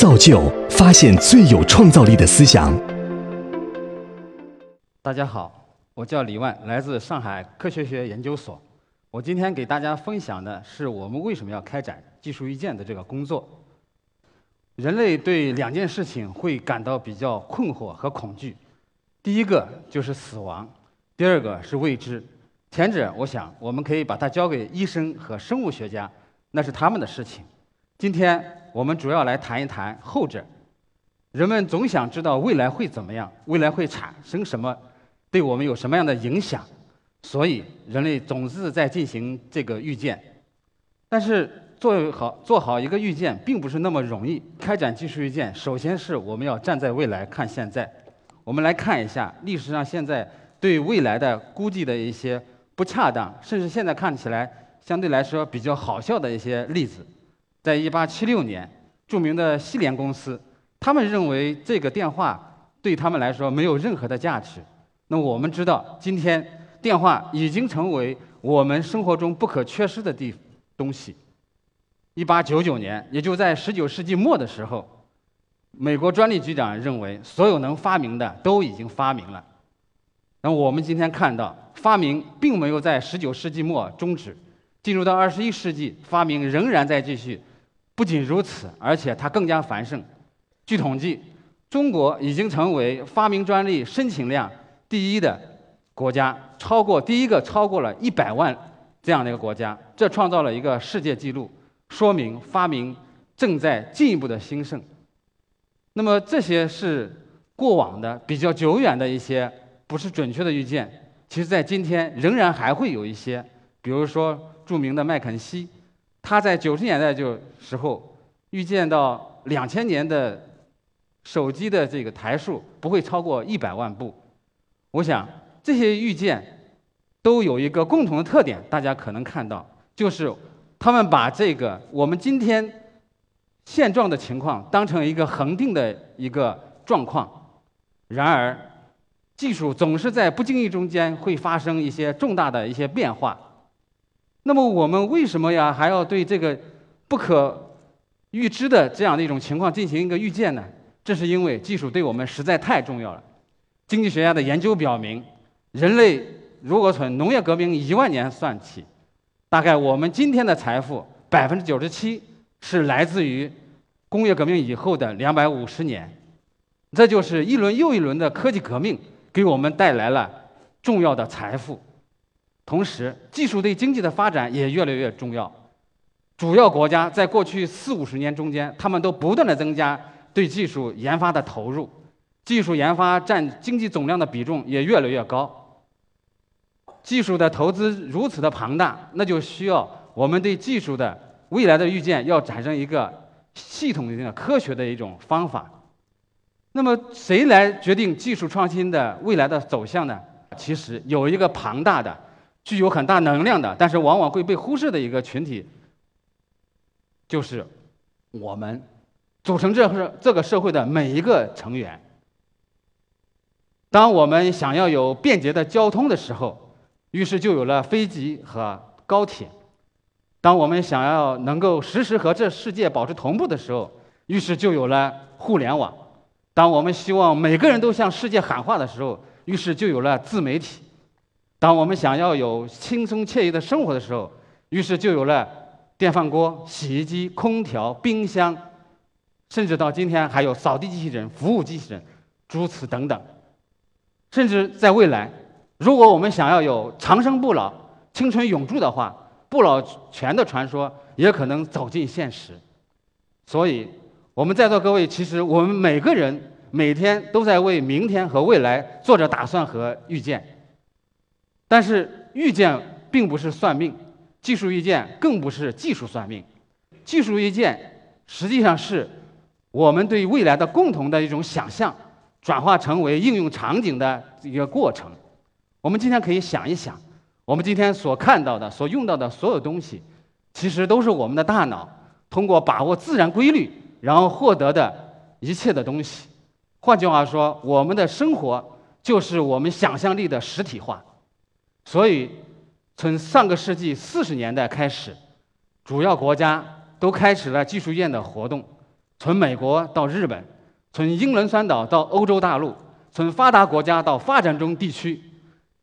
造就发现最有创造力的思想。大家好，我叫李万，来自上海科学学研究所。我今天给大家分享的是我们为什么要开展技术预见的这个工作。人类对两件事情会感到比较困惑和恐惧，第一个就是死亡，第二个是未知。前者，我想我们可以把它交给医生和生物学家，那是他们的事情。今天我们主要来谈一谈后者。人们总想知道未来会怎么样，未来会产生什么，对我们有什么样的影响，所以人类总是在进行这个预见。但是做好做好一个预见，并不是那么容易。开展技术预见，首先是我们要站在未来看现在。我们来看一下历史上现在对未来的估计的一些。不恰当，甚至现在看起来相对来说比较好笑的一些例子，在一八七六年，著名的西联公司，他们认为这个电话对他们来说没有任何的价值。那我们知道，今天电话已经成为我们生活中不可缺失的地东西。一八九九年，也就在十九世纪末的时候，美国专利局长认为，所有能发明的都已经发明了。那我们今天看到。发明并没有在十九世纪末终止，进入到二十一世纪，发明仍然在继续。不仅如此，而且它更加繁盛。据统计，中国已经成为发明专利申请量第一的国家，超过第一个超过了一百万这样的一个国家，这创造了一个世界纪录，说明发明正在进一步的兴盛。那么这些是过往的比较久远的一些不是准确的预见。其实，在今天仍然还会有一些，比如说著名的麦肯锡，他在九十年代就时候预见到两千年的手机的这个台数不会超过一百万部。我想这些预见都有一个共同的特点，大家可能看到，就是他们把这个我们今天现状的情况当成一个恒定的一个状况。然而，技术总是在不经意中间会发生一些重大的一些变化，那么我们为什么呀还要对这个不可预知的这样的一种情况进行一个预见呢？这是因为技术对我们实在太重要了。经济学家的研究表明，人类如果从农业革命一万年算起，大概我们今天的财富百分之九十七是来自于工业革命以后的两百五十年，这就是一轮又一轮的科技革命。给我们带来了重要的财富，同时技术对经济的发展也越来越重要。主要国家在过去四五十年中间，他们都不断的增加对技术研发的投入，技术研发占经济总量的比重也越来越高。技术的投资如此的庞大，那就需要我们对技术的未来的预见要产生一个系统性的科学的一种方法。那么，谁来决定技术创新的未来的走向呢？其实有一个庞大的、具有很大能量的，但是往往会被忽视的一个群体，就是我们组成这个这个社会的每一个成员。当我们想要有便捷的交通的时候，于是就有了飞机和高铁；当我们想要能够实时和这世界保持同步的时候，于是就有了互联网。当我们希望每个人都向世界喊话的时候，于是就有了自媒体；当我们想要有轻松惬意的生活的时候，于是就有了电饭锅、洗衣机、空调、冰箱，甚至到今天还有扫地机器人、服务机器人，诸此等等。甚至在未来，如果我们想要有长生不老、青春永驻的话，不老泉的传说也可能走进现实。所以。我们在座各位，其实我们每个人每天都在为明天和未来做着打算和预见。但是预见并不是算命，技术预见更不是技术算命。技术预见实际上是我们对未来的共同的一种想象，转化成为应用场景的一个过程。我们今天可以想一想，我们今天所看到的、所用到的所有东西，其实都是我们的大脑通过把握自然规律。然后获得的一切的东西，换句话说，我们的生活就是我们想象力的实体化。所以，从上个世纪四十年代开始，主要国家都开始了技术院的活动。从美国到日本，从英伦三岛到欧洲大陆，从发达国家到发展中地区，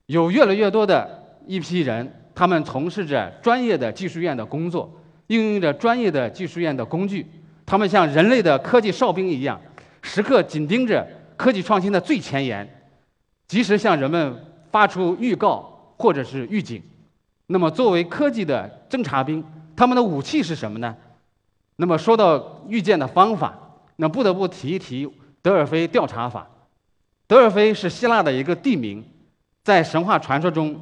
有越来越多的一批人，他们从事着专业的技术院的工作，运用着专业的技术院的工具，他们像人类的科技哨兵一样，时刻紧盯着科技创新的最前沿，及时向人们发出预告或者是预警。那么，作为科技的侦察兵，他们的武器是什么呢？那么说到预见的方法，那不得不提一提德尔菲调查法。德尔菲是希腊的一个地名，在神话传说中，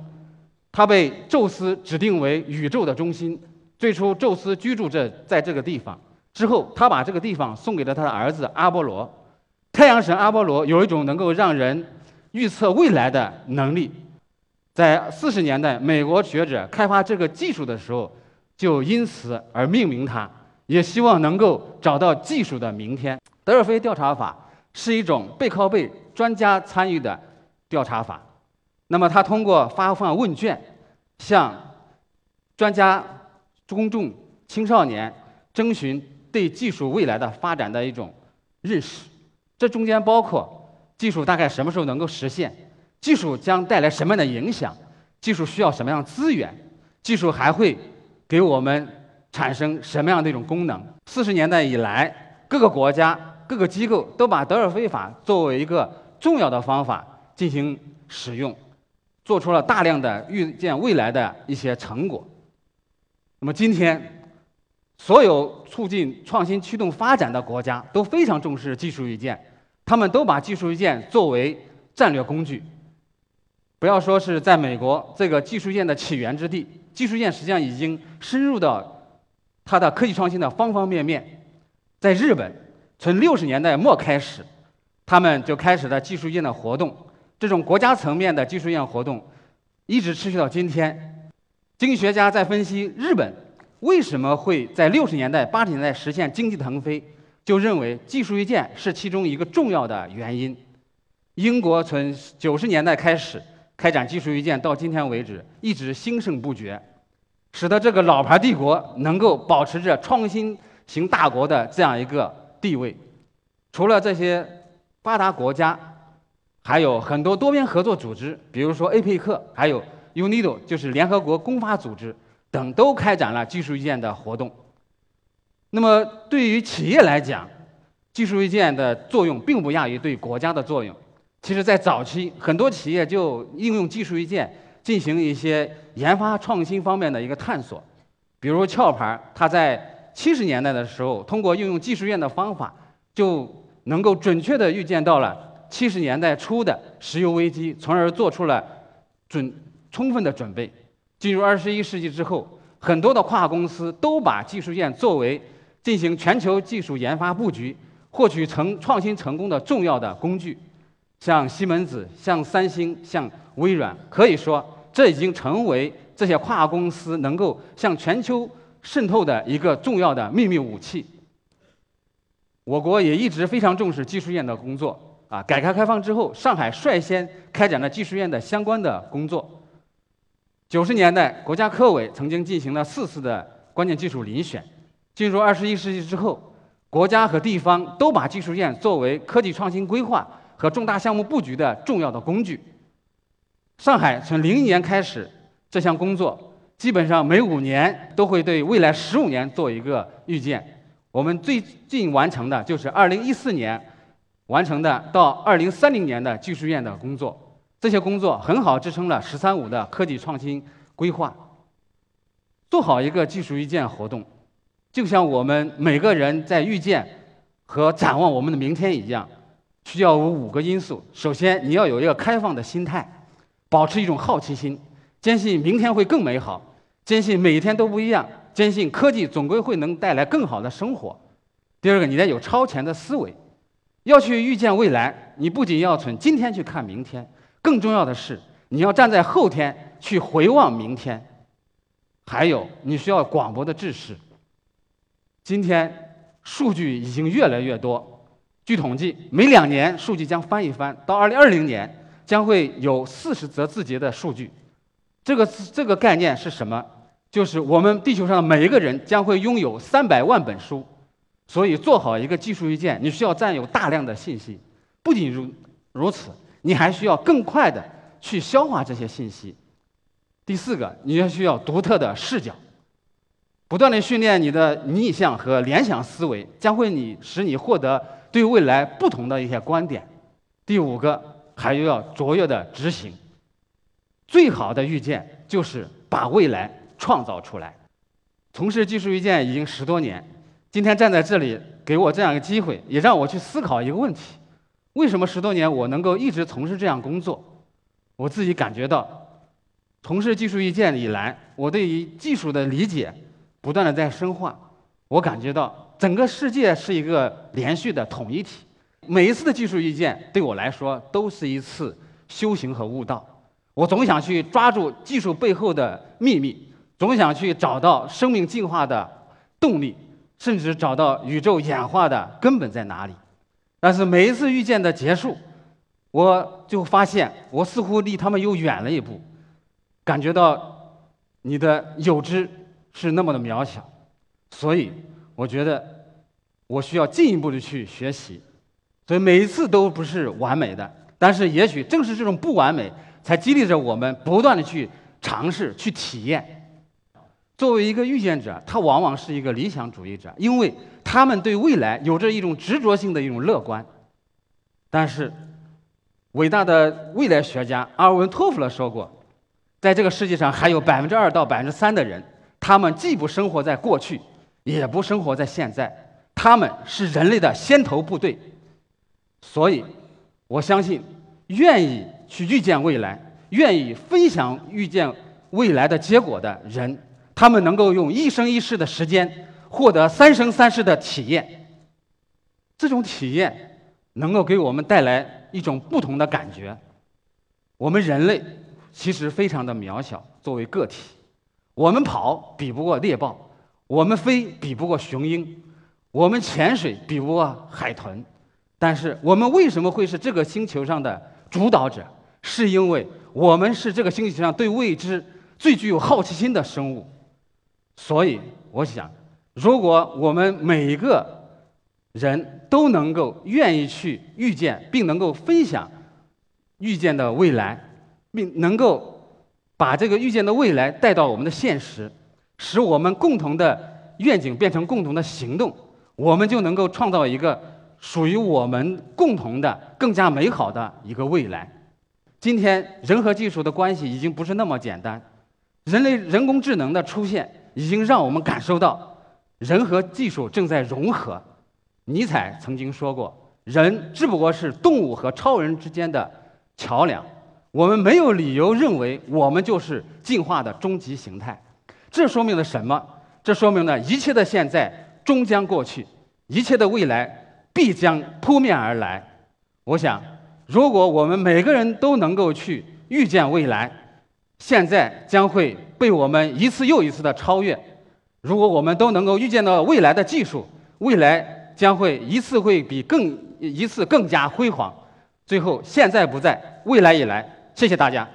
它被宙斯指定为宇宙的中心。最初，宙斯居住这在这个地方，之后他把这个地方送给了他的儿子阿波罗。太阳神阿波罗有一种能够让人预测未来的能力，在四十年代，美国学者开发这个技术的时候，就因此而命名它。也希望能够找到技术的明天。德尔菲调查法是一种背靠背专家参与的调查法。那么，他通过发放问卷，向专家、公众、青少年征询对技术未来的发展的一种认识。这中间包括技术大概什么时候能够实现，技术将带来什么样的影响，技术需要什么样的资源，技术还会给我们。产生什么样的一种功能？四十年代以来，各个国家、各个机构都把德尔菲法作为一个重要的方法进行使用，做出了大量的预见未来的一些成果。那么今天，所有促进创新、驱动发展的国家都非常重视技术预见，他们都把技术预见作为战略工具。不要说是在美国这个技术预见的起源之地，技术预见实际上已经深入到。它的科技创新的方方面面，在日本，从六十年代末开始，他们就开始了技术院的活动。这种国家层面的技术院活动，一直持续到今天。经济学家在分析日本为什么会在六十年代、八十年代实现经济腾飞，就认为技术预见是其中一个重要的原因。英国从九十年代开始开展技术预见，到今天为止一直兴盛不绝。使得这个老牌帝国能够保持着创新型大国的这样一个地位。除了这些发达国家，还有很多多边合作组织，比如说 APEC，还有 UNIDO，就是联合国公发组织等，都开展了技术预见的活动。那么，对于企业来讲，技术预见的作用并不亚于对国家的作用。其实，在早期，很多企业就应用技术预见。进行一些研发创新方面的一个探索，比如壳牌，它在七十年代的时候，通过应用技术院的方法，就能够准确地预见到了七十年代初的石油危机，从而做出了准充分的准备。进入二十一世纪之后，很多的跨公司都把技术院作为进行全球技术研发布局、获取成创新成功的重要的工具，像西门子、像三星、像微软，可以说。这已经成为这些跨公司能够向全球渗透的一个重要的秘密武器。我国也一直非常重视技术院的工作啊。改革开放之后，上海率先开展了技术院的相关的工作。九十年代，国家科委曾经进行了四次的关键技术遴选。进入二十一世纪之后，国家和地方都把技术院作为科技创新规划和重大项目布局的重要的工具。上海从零一年开始，这项工作基本上每五年都会对未来十五年做一个预见。我们最近完成的就是二零一四年完成的到二零三零年的技术院的工作。这些工作很好支撑了“十三五”的科技创新规划。做好一个技术预见活动，就像我们每个人在预见和展望我们的明天一样，需要有五个因素。首先，你要有一个开放的心态。保持一种好奇心，坚信明天会更美好，坚信每一天都不一样，坚信科技总归会能带来更好的生活。第二个，你得有超前的思维，要去预见未来。你不仅要从今天去看明天，更重要的是你要站在后天去回望明天。还有，你需要广博的知识。今天数据已经越来越多，据统计，每两年数据将翻一番，到二零二零年。将会有四十则字节的数据，这个这个概念是什么？就是我们地球上的每一个人将会拥有三百万本书，所以做好一个技术预见，你需要占有大量的信息。不仅如如此，你还需要更快的去消化这些信息。第四个，你要需要独特的视角，不断的训练你的逆向和联想思维，将会你使你获得对未来不同的一些观点。第五个，还要卓越的执行。最好的预见就是把未来创造出来。从事技术预见已经十多年，今天站在这里，给我这样一个机会，也让我去思考一个问题：为什么十多年我能够一直从事这样工作？我自己感觉到。从事技术预见以来，我对于技术的理解不断的在深化。我感觉到整个世界是一个连续的统一体。每一次的技术遇见对我来说都是一次修行和悟道。我总想去抓住技术背后的秘密，总想去找到生命进化的动力，甚至找到宇宙演化的根本在哪里。但是每一次遇见的结束，我就发现我似乎离他们又远了一步。感觉到你的有知是那么的渺小，所以我觉得我需要进一步的去学习，所以每一次都不是完美的，但是也许正是这种不完美，才激励着我们不断的去尝试、去体验。作为一个预见者，他往往是一个理想主义者，因为他们对未来有着一种执着性的一种乐观。但是，伟大的未来学家阿尔文·托夫勒说过。在这个世界上，还有百分之二到百分之三的人，他们既不生活在过去，也不生活在现在，他们是人类的先头部队。所以，我相信，愿意去预见未来、愿意分享预见未来的结果的人，他们能够用一生一世的时间，获得三生三世的体验。这种体验能够给我们带来一种不同的感觉。我们人类。其实非常的渺小，作为个体，我们跑比不过猎豹，我们飞比不过雄鹰，我们潜水比不过海豚，但是我们为什么会是这个星球上的主导者？是因为我们是这个星球上对未知最具有好奇心的生物。所以，我想，如果我们每一个人都能够愿意去预见，并能够分享预见的未来。并能够把这个预见的未来带到我们的现实，使我们共同的愿景变成共同的行动，我们就能够创造一个属于我们共同的更加美好的一个未来。今天人和技术的关系已经不是那么简单，人类人工智能的出现已经让我们感受到人和技术正在融合。尼采曾经说过：“人只不过是动物和超人之间的桥梁。”我们没有理由认为我们就是进化的终极形态，这说明了什么？这说明了一切的现在终将过去，一切的未来必将扑面而来。我想，如果我们每个人都能够去预见未来，现在将会被我们一次又一次的超越。如果我们都能够预见到未来的技术，未来将会一次会比更一次更加辉煌。最后，现在不在，未来已来。谢谢大家。